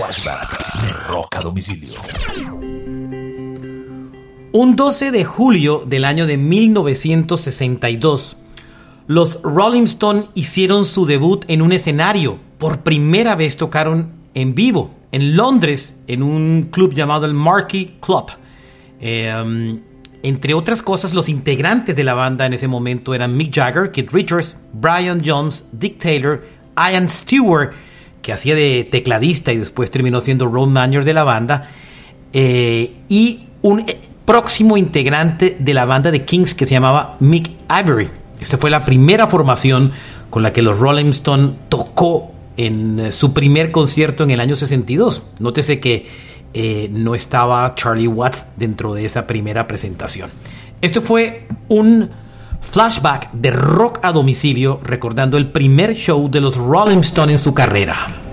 Flashback Domicilio. Un 12 de julio del año de 1962, los Rolling Stone hicieron su debut en un escenario. Por primera vez tocaron en vivo en Londres en un club llamado el Marquee Club. Eh, entre otras cosas, los integrantes de la banda en ese momento eran Mick Jagger, Keith Richards, Brian Jones, Dick Taylor, Ian Stewart, que hacía de tecladista y después terminó siendo road manager de la banda, eh, y un eh, próximo integrante de la banda de Kings que se llamaba Mick Ivory. Esta fue la primera formación con la que los Rolling Stone tocó en eh, su primer concierto en el año 62. Nótese que no estaba Charlie Watts dentro de esa primera presentación. Esto fue un flashback de rock a domicilio recordando el primer show de los Rolling Stones en su carrera.